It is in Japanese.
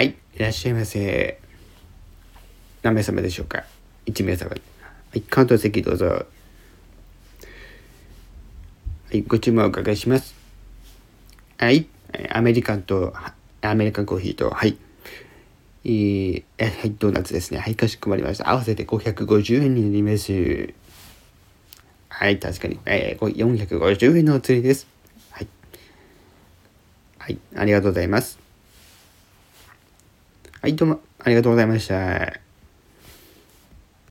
はい、いらっしゃいませ。何名様でしょうか ?1 名様。はい、カウント席どうぞ。はい、ご注文お伺いします。はい、アメリカンと、アメリカンコーヒーと、はい。えー、はい、ドーナツですね。はい、かしこまりました。合わせて550円になります。はい、確かに。えー、450円のお釣りです。はい。はい、ありがとうございます。はい、どうもありがとうございました。